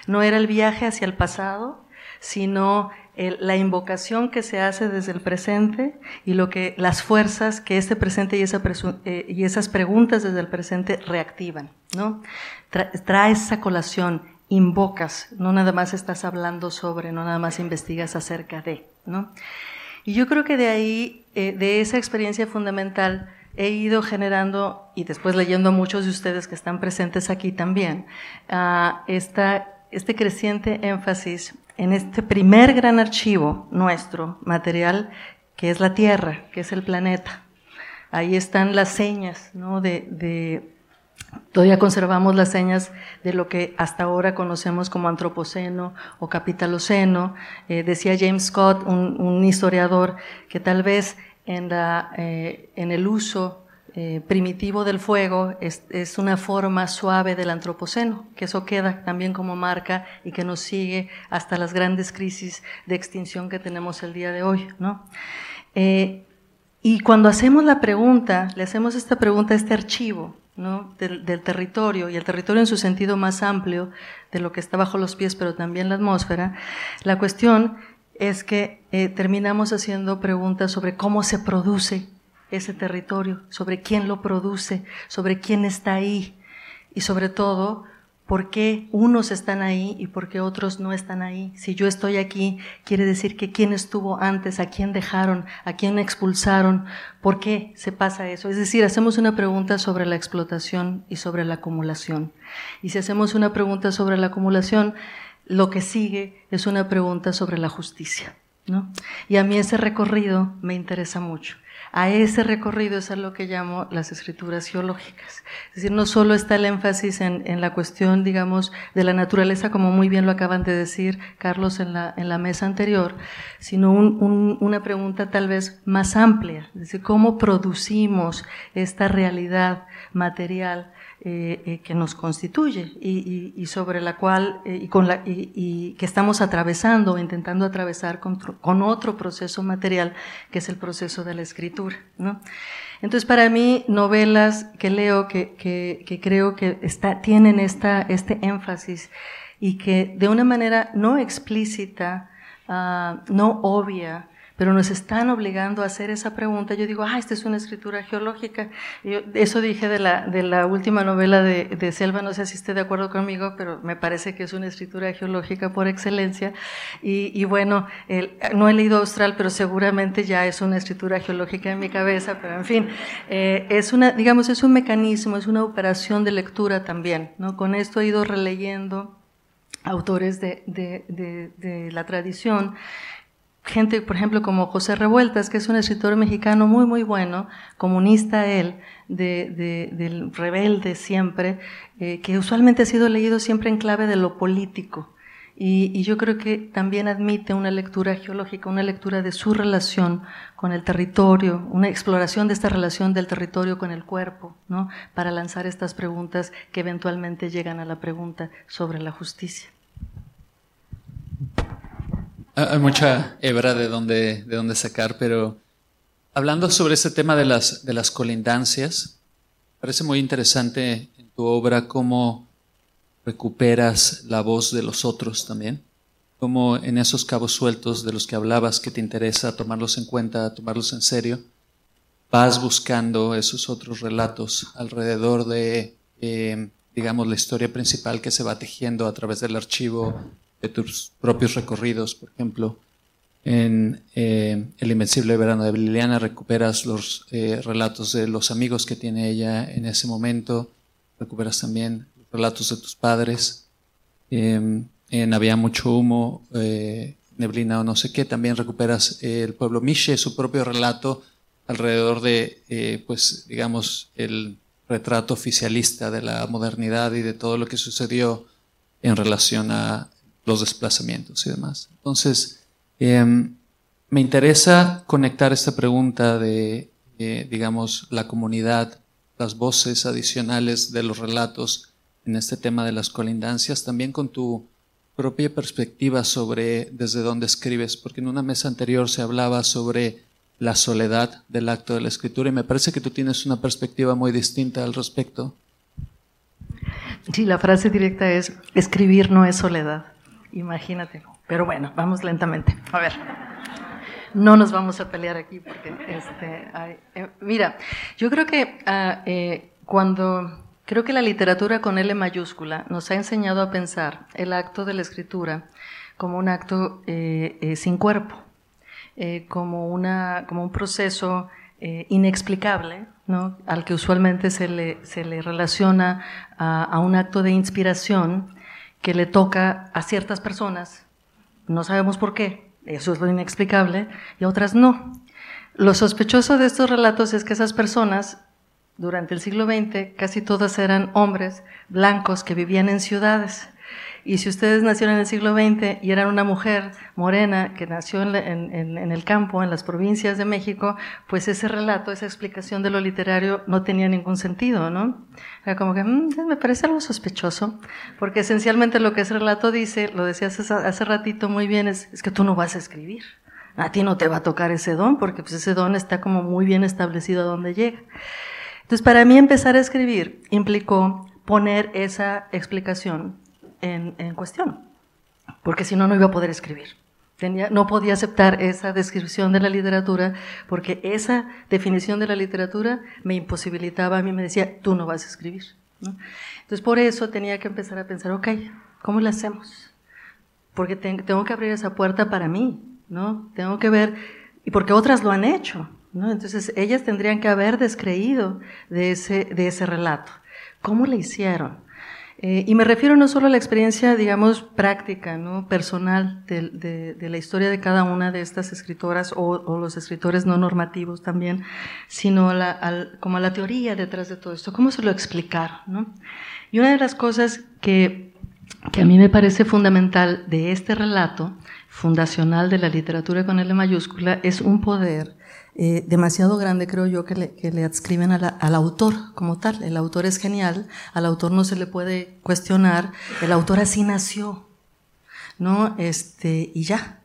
No era el viaje hacia el pasado, sino la invocación que se hace desde el presente y lo que las fuerzas que este presente y, eh, esas preguntas desde el presente reactivan, ¿no? trae esa colación, invocas, no nada más estás hablando sobre, no nada más investigas acerca de, ¿no? Y yo creo que de ahí, eh, de esa experiencia fundamental, he ido generando, y después leyendo a muchos de ustedes que están presentes aquí también, uh, este creciente énfasis en este primer gran archivo nuestro, material, que es la Tierra, que es el planeta. Ahí están las señas, ¿no? Todavía conservamos las señas de lo que hasta ahora conocemos como antropoceno o capitaloceno. Eh, decía James Scott, un, historiador, que tal vez en, la, eh, en el uso eh, primitivo del fuego es, es, una forma suave del antropoceno, que eso queda también como marca y que nos sigue hasta las grandes crisis de extinción que tenemos el día de hoy. ¿no? Eh, y cuando hacemos la pregunta, le hacemos esta pregunta a este archivo ¿no? del, del, territorio, y el territorio en su sentido más amplio de lo que está bajo los pies, pero también la atmósfera, la cuestión es que eh, terminamos haciendo preguntas sobre cómo se produce ese territorio, sobre quién lo produce, sobre quién está ahí y sobre todo por qué unos están ahí y por qué otros no están ahí. Si yo estoy aquí, quiere decir que quién estuvo antes, a quién dejaron, a quién expulsaron, por qué se pasa eso. Es decir, hacemos una pregunta sobre la explotación y sobre la acumulación. Y si hacemos una pregunta sobre la acumulación, lo que sigue es una pregunta sobre la justicia. ¿no? Y a mí ese recorrido me interesa mucho a ese recorrido es a lo que llamo las escrituras geológicas. Es decir, no solo está el énfasis en, la cuestión, digamos, de la naturaleza, como muy bien lo acaban de decir Carlos en la, en la mesa anterior, sino una pregunta tal vez más amplia, es decir, cómo producimos esta realidad material eh, eh, que nos constituye y, sobre la cual eh, y, con la, y, que estamos atravesando intentando atravesar con, otro proceso material que es el proceso de la escritura. ¿no? Entonces, para mí, novelas que leo que, que, que creo que está, tienen esta, este énfasis y que de una manera no explícita, uh, no obvia, pero nos están obligando a hacer esa pregunta. Yo digo, ah, esta es una escritura geológica. Yo, eso dije de la, de la última novela de, de, Selva, no sé si esté de acuerdo conmigo, pero me parece que es una escritura geológica por excelencia. Y, y bueno, el, no he leído Austral, pero seguramente ya es una escritura geológica en mi cabeza, pero en fin, eh, es una, digamos, es un mecanismo, es una operación de lectura también. ¿no? Con esto he ido releyendo autores de, de, de, de la tradición gente, por ejemplo, como José Revueltas, que es un escritor mexicano muy, muy bueno, comunista él, de, del rebelde siempre, eh, que usualmente ha sido leído siempre en clave de lo político. Y, yo creo que también admite una lectura geológica, una lectura de su relación con el territorio, una exploración de esta relación del territorio con el cuerpo, ¿no? para lanzar estas preguntas que eventualmente llegan a la pregunta sobre la justicia. Hay mucha hebra de donde, de donde sacar, pero hablando sobre ese tema de las, de las colindancias, parece muy interesante en tu obra cómo recuperas la voz de los otros también, cómo en esos cabos sueltos de los que hablabas que te interesa tomarlos en cuenta, tomarlos en serio, vas buscando esos otros relatos alrededor de, eh, digamos, la historia principal que se va tejiendo a través del archivo de tus propios recorridos, por ejemplo. En eh, El Invencible Verano de Liliana recuperas los eh, relatos de los amigos que tiene ella en ese momento, recuperas también los relatos de tus padres. Em, en Había mucho humo, eh, neblina o no sé qué, también recuperas el pueblo Miche, su propio relato alrededor de, pues, digamos, el retrato oficialista de la modernidad y de todo lo que sucedió en relación a los desplazamientos y demás. Entonces, em, me interesa conectar esta pregunta de, eh, digamos, la comunidad, las voces adicionales de los relatos en este tema de las colindancias, también con tu, propia perspectiva sobre desde dónde escribes, porque en una mesa anterior se hablaba sobre la soledad del acto de la escritura y me parece que tú tienes una perspectiva muy distinta al respecto. Sí, la frase directa es, escribir no es soledad, imagínate. Pero bueno, vamos lentamente. A ver, no nos vamos a pelear aquí porque, este, eh, mira, yo creo que eh, cuando, creo que la literatura con L mayúscula nos ha enseñado a pensar el acto de la escritura como un acto eh, sin cuerpo, como, una, como un proceso inexplicable, ¿no? al que usualmente se le, se le relaciona a, a, un acto de inspiración que le toca a ciertas personas, no sabemos por qué, eso es lo inexplicable, y a otras no. Lo sospechoso de estos relatos es que esas personas, durante el siglo XX, casi todas eran hombres blancos que vivían en ciudades. Y si ustedes nacieron en el siglo XX y eran una mujer morena que nació en, el campo, en las provincias de México, pues ese relato, esa explicación de lo literario no tenía ningún sentido, ¿no? Era como que mm, me parece algo sospechoso, porque esencialmente lo que ese relato dice, lo decías hace, ratito muy bien, es, es que tú no vas a escribir. A ti no te va a tocar ese don, porque pues ese don está como muy bien establecido a donde llega. Entonces, para mí empezar a escribir implicó poner esa explicación en, cuestión, porque si no, no iba a poder escribir. Tenía, no podía aceptar esa descripción de la literatura porque esa definición de la literatura me imposibilitaba, a mí me decía, tú no vas a escribir. Entonces por eso tenía que empezar a pensar, ok, ¿cómo lo hacemos? Porque tengo que abrir esa puerta para mí, ¿no? Tengo que ver, y porque otras lo han hecho, ¿no? Entonces ellas tendrían que haber descreído de ese, de ese relato. ¿Cómo le hicieron? Eh, y me refiero no solo a la experiencia, digamos, práctica, ¿no? personal de, la historia de cada una de estas escritoras o, los escritores no normativos también, sino como a la teoría detrás de todo esto, cómo se lo explicaron. ¿no? Y una de las cosas que, que a mí me parece fundamental de este relato, fundacional de la literatura con L mayúscula, es un poder eh, demasiado grande, creo yo, que le, que le adscriben al autor como tal. El autor es genial, al autor no se le puede cuestionar, el autor así nació, ¿no? Este, y ya.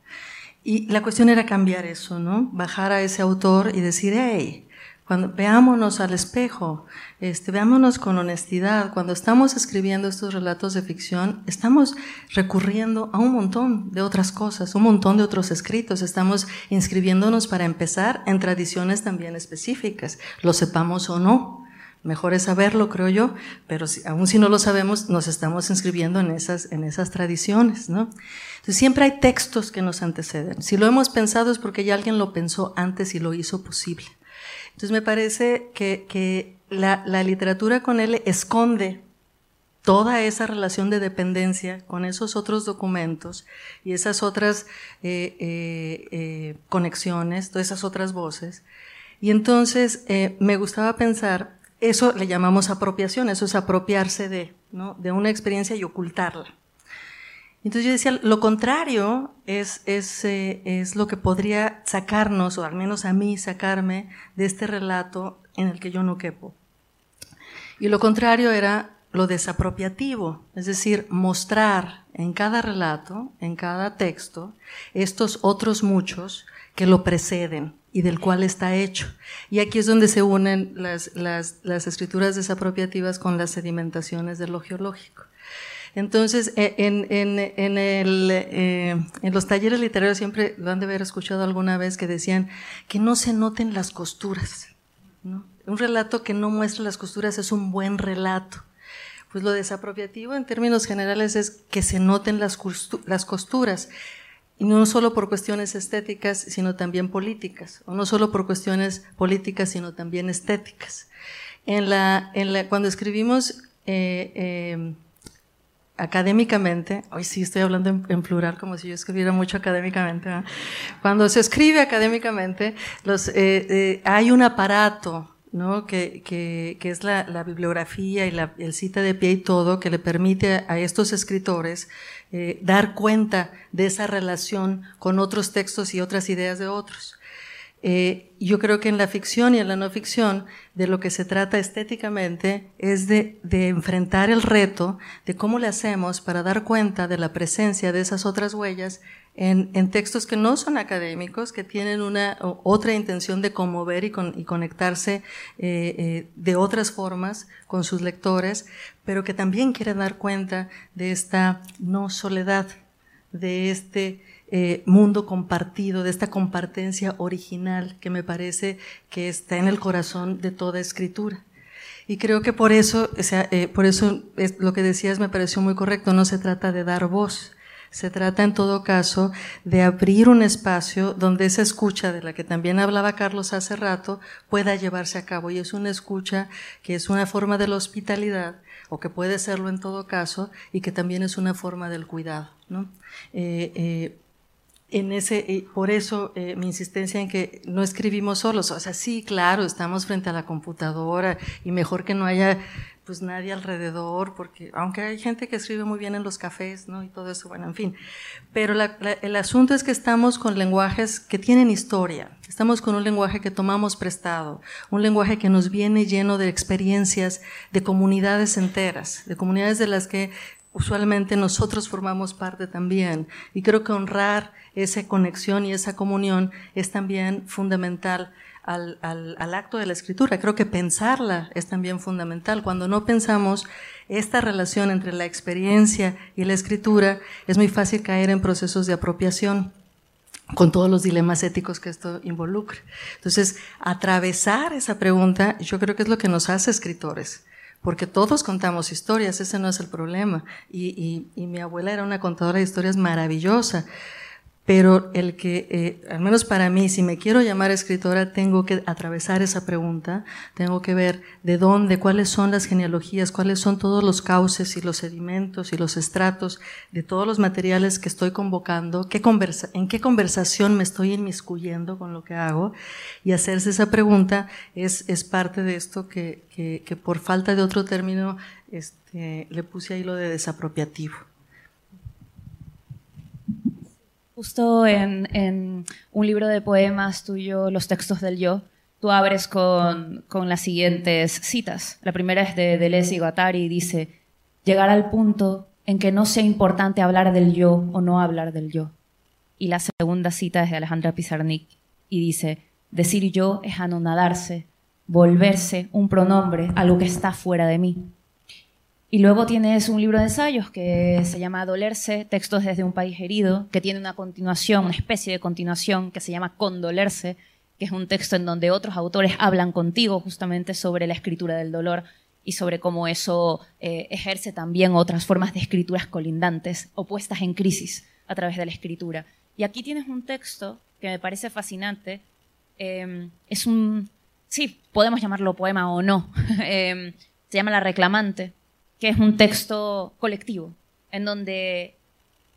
Y la cuestión era cambiar eso, ¿no? Bajar a ese autor y decir, hey, cuando, veámonos al espejo, este, veámonos con honestidad. Cuando estamos escribiendo estos relatos de ficción, estamos recurriendo a un montón de otras cosas, un montón de otros escritos. Estamos inscribiéndonos para empezar en tradiciones también específicas, lo sepamos o no. Mejor es saberlo, creo yo, pero si, aún si no lo sabemos, nos estamos inscribiendo en esas, en esas tradiciones, ¿no? Entonces, siempre hay textos que nos anteceden. Si lo hemos pensado es porque ya alguien lo pensó antes y lo hizo posible. Entonces me parece que, la, literatura con él esconde toda esa relación de dependencia con esos otros documentos y esas otras eh, eh, eh, conexiones, todas esas otras voces. Y entonces me gustaba pensar, eso le llamamos apropiación, eso es apropiarse de, de una experiencia y ocultarla. Entonces yo decía, lo contrario es, es, eh, es, lo que podría sacarnos, o al menos a mí sacarme, de este relato en el que yo no quepo. Y lo contrario era lo desapropiativo, es decir, mostrar en cada relato, en cada texto, estos otros muchos que lo preceden y del cual está hecho. Y aquí es donde se unen las, las, las escrituras desapropiativas con las sedimentaciones de lo geológico. Entonces, e, eh, en los talleres literarios siempre lo han de haber escuchado alguna vez que decían que no se noten las costuras. Un relato que no muestra las costuras es un buen relato. Pues lo desapropiativo en términos generales es que se noten las, costuras. Y no solo por cuestiones estéticas, sino también políticas. O no solo por cuestiones políticas, sino también estéticas. Cuando escribimos eh, eh, académicamente, hoy sí estoy hablando en, plural como si yo escribiera mucho académicamente, cuando se escribe académicamente, los, eh, eh, hay un aparato ¿no? que, es la, la, bibliografía y la, el cita de pie y todo, que le permite a estos escritores eh, dar cuenta de esa relación con otros textos y otras ideas de otros. Eh, yo creo que en la ficción y en la no ficción, de lo que se trata estéticamente es de, enfrentar el reto de cómo le hacemos para dar cuenta de la presencia de esas otras huellas en, textos que no son académicos, que tienen una otra intención de conmover y, conectarse eh, eh, de otras formas con sus lectores, pero que también quieren dar cuenta de esta no soledad, de este eh, mundo compartido, de esta compartencia original que me parece que está en el corazón de toda escritura. Y creo que por eso, o sea, eh, por eso es, lo que decías me pareció muy correcto, no se trata de dar voz, se trata en todo caso de abrir un espacio donde esa escucha de la que también hablaba Carlos hace rato pueda llevarse a cabo. Y es una escucha que es una forma de la hospitalidad, o que puede serlo en todo caso, y que también es una forma del cuidado. ¿no? Eh, en ese, por eso eh, mi insistencia en que no escribimos solos. O sea, sí, claro, estamos frente a la computadora y mejor que no haya pues nadie alrededor, porque aunque hay gente que escribe muy bien en los cafés, ¿no? Y todo eso, bueno, en fin. Pero el asunto es que estamos con lenguajes que tienen historia. Estamos con un lenguaje que tomamos prestado, un lenguaje que nos viene lleno de experiencias de comunidades enteras, de comunidades de las que usualmente nosotros formamos parte también. Y creo que honrar esa conexión y esa comunión es también fundamental al, acto de la escritura. Creo que pensarla es también fundamental. Cuando no pensamos esta relación entre la experiencia y la escritura, es muy fácil caer en procesos de apropiación con todos los dilemas éticos que esto involucra. Entonces, atravesar esa pregunta, yo creo que es lo que nos hace escritores porque todos contamos historias, ese no es el problema. y, mi abuela era una contadora de historias maravillosa, pero el que, eh, al menos para mí, si me quiero llamar escritora, tengo que atravesar esa pregunta, tengo que ver de dónde, cuáles son las genealogías, cuáles son todos los cauces y los sedimentos y los estratos de todos los materiales que estoy convocando, qué conversa, en qué conversación me estoy inmiscuyendo con lo que hago, y hacerse esa pregunta es, es parte de esto que, que, que por falta de otro término este, le puse ahí lo de desapropiativo. Justo en, un libro de poemas tuyo, Los textos del yo, tú abres con, las siguientes citas. La primera es de Deleuze y Guattari y dice, llegar al punto en que no sea importante hablar del yo o no hablar del yo. Y la segunda cita es de Alejandra Pizarnik y dice, decir yo es anonadarse, volverse un pronombre, algo que está fuera de mí. Y luego tienes un libro de ensayos que se llama Dolerse, textos desde un país herido, que tiene una continuación, una especie de continuación que se llama Condolerse, que es un texto en donde otros autores hablan contigo justamente sobre la escritura del dolor y sobre cómo eso eh, ejerce también otras formas de escrituras colindantes, opuestas en crisis a través de la escritura. Y aquí tienes un texto que me parece fascinante. Em, es un, sí, podemos llamarlo poema o no. Em, se llama La Reclamante que es un texto colectivo, en donde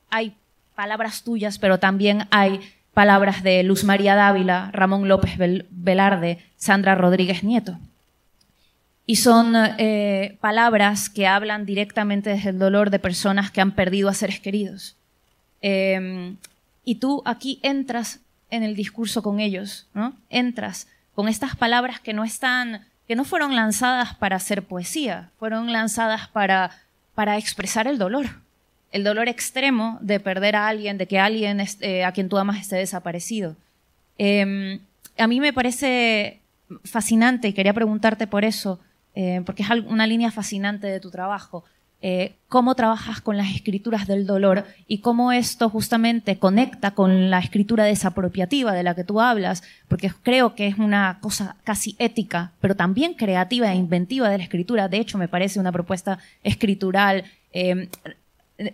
hay palabras tuyas, pero también hay palabras de Luz María Dávila, Ramón López Velarde, Sandra Rodríguez Nieto. Y son eh, palabras que hablan directamente desde el dolor de personas que han perdido a seres queridos. Em, y tú aquí entras en el discurso con ellos, ¿no? Entras con estas palabras que no están que no fueron lanzadas para hacer poesía, fueron lanzadas para, para expresar el dolor, el dolor extremo de perder a alguien, de que alguien eh, a quien tú amas esté desaparecido. Em, a mí me parece fascinante y quería preguntarte por eso, eh, porque es una línea fascinante de tu trabajo. Eh, cómo trabajas con las escrituras del dolor y cómo esto justamente conecta con la escritura desapropiativa de la que tú hablas, porque creo que es una cosa casi ética, pero también creativa e inventiva de la escritura. De hecho, me parece una propuesta escritural eh,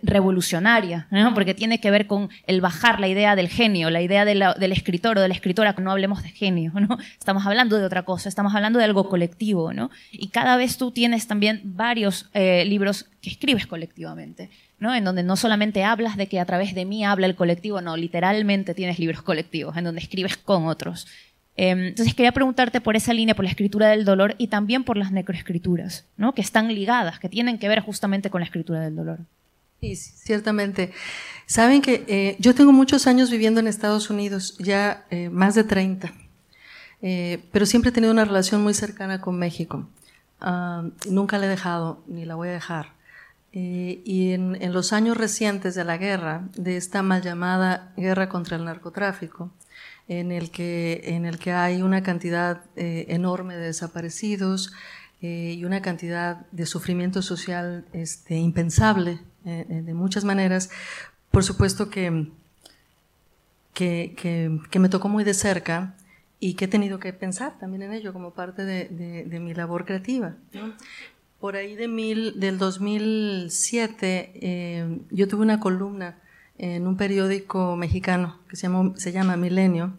revolucionaria, porque tiene que ver con el bajar la idea del genio, la idea del escritor o de la escritora, no hablemos de genio, ¿no? estamos hablando de otra cosa, estamos hablando de algo colectivo, ¿no? y cada vez tú tienes también varios eh, libros que escribes colectivamente, ¿no? en donde no solamente hablas de que a través de mí habla el colectivo, no, literalmente tienes libros colectivos, en donde escribes con otros. Em, entonces quería preguntarte por esa línea, por la escritura del dolor y también por las necroescrituras, ¿no? que están ligadas, que tienen que ver justamente con la escritura del dolor. Sí, ciertamente. Saben que eh, yo tengo muchos años viviendo en Estados Unidos, ya eh, más de 30. pero siempre he tenido una relación muy cercana con México. Ah, nunca la he dejado, ni la voy a dejar. y en, los años recientes de la guerra, de esta mal llamada guerra contra el narcotráfico, en el que, en el que hay una cantidad enorme de desaparecidos, eh, y una cantidad de sufrimiento social este, impensable eh, eh, de muchas maneras. Por supuesto que, que, que, me tocó muy de cerca y que he tenido que pensar también en ello como parte de, de, mi labor creativa. Por ahí de mil, del 2007 yo tuve una columna en un periódico mexicano que se, llama, se llama Milenio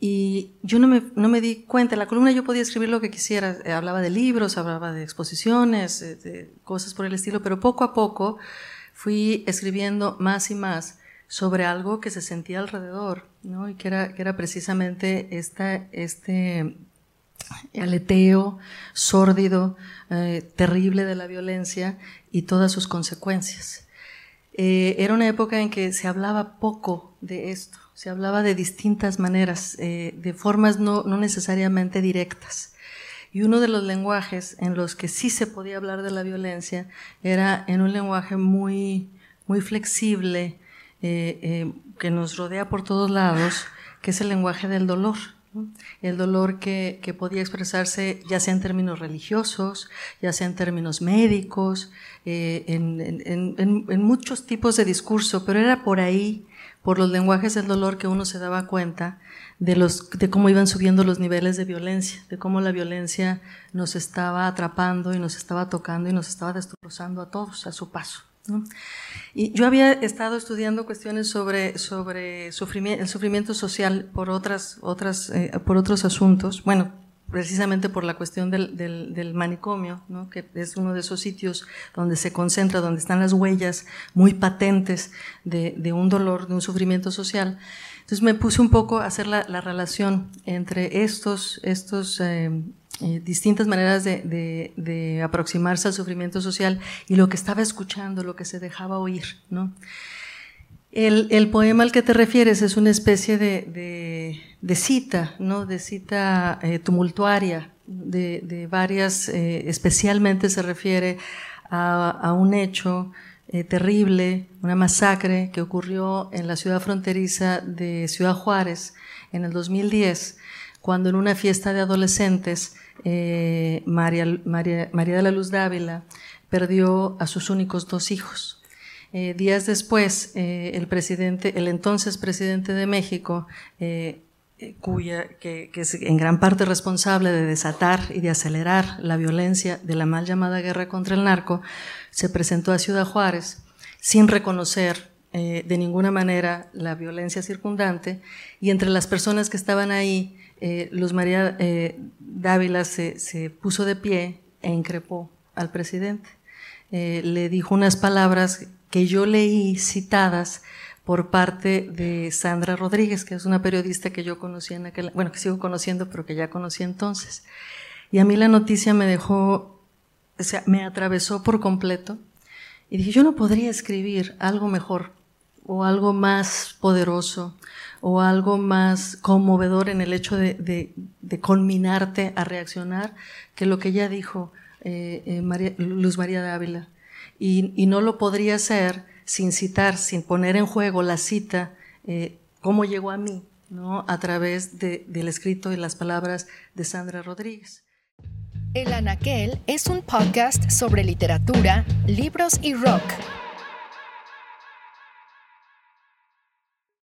y yo no me, no me di cuenta, en la columna yo podía escribir lo que quisiera, eh, hablaba de libros, hablaba de exposiciones, eh, de cosas por el estilo, pero poco a poco fui escribiendo más y más sobre algo que se sentía alrededor, ¿no? Y que era, que era precisamente esta, este aleteo sórdido, eh, terrible de la violencia y todas sus consecuencias. era una época en que se hablaba poco de esto se hablaba de distintas maneras, eh, de formas no, necesariamente directas. Y uno de los lenguajes en los que sí se podía hablar de la violencia era en un lenguaje muy, muy flexible, eh, eh, que nos rodea por todos lados, que es el lenguaje del dolor. El dolor que, podía expresarse ya sea en términos religiosos, ya sea en términos médicos, en, muchos tipos de discurso, pero era por ahí por los lenguajes del dolor que uno se daba cuenta de, los, de cómo iban subiendo los niveles de violencia, de cómo la violencia nos estaba atrapando y nos estaba tocando y nos estaba destrozando a todos a su paso. Y yo había estado estudiando cuestiones sobre, sobre el sufrimiento social por, otras, otras, eh, por otros asuntos. Bueno, precisamente por la cuestión del, manicomio, que es uno de esos sitios donde se concentra, donde están las huellas muy patentes de, un dolor, de un sufrimiento social. Entonces me puse un poco a hacer la, la relación entre estos, estos eh, eh, distintas maneras de, aproximarse al sufrimiento social y lo que estaba escuchando, lo que se dejaba oír. El, poema al que te refieres es una especie de cita, ¿no? de cita eh, tumultuaria, de, de varias, eh, especialmente se refiere a, un hecho eh, terrible, una masacre que ocurrió en la ciudad fronteriza de Ciudad Juárez en el 2010, cuando en una fiesta de adolescentes María, María, María de la Luz Dávila perdió a sus únicos dos hijos. Días después, el presidente, el entonces presidente de México, cuya, que, es en gran parte responsable de desatar y de acelerar la violencia de la mal llamada guerra contra el narco, se presentó a Ciudad Juárez sin reconocer de ninguna manera la violencia circundante y entre las personas que estaban ahí, Luz María Dávila se, se, puso de pie e increpó al presidente. le dijo unas palabras que yo leí citadas por parte de Sandra Rodríguez, que es una periodista que yo conocí en aquel, bueno, que sigo conociendo, pero que ya conocí entonces. Y a mí la noticia me dejó, o sea, me atravesó por completo. Y dije, yo no podría escribir algo mejor, o algo más poderoso, o algo más conmovedor en el hecho de, de, de culminarte a reaccionar, que lo que ella dijo eh, eh Luz María Dávila y, no lo podría hacer sin citar, sin poner en juego la cita, eh, cómo llegó a mí, ¿no? a través del escrito y las palabras de Sandra Rodríguez. El Anaquel es un podcast sobre literatura, libros y rock.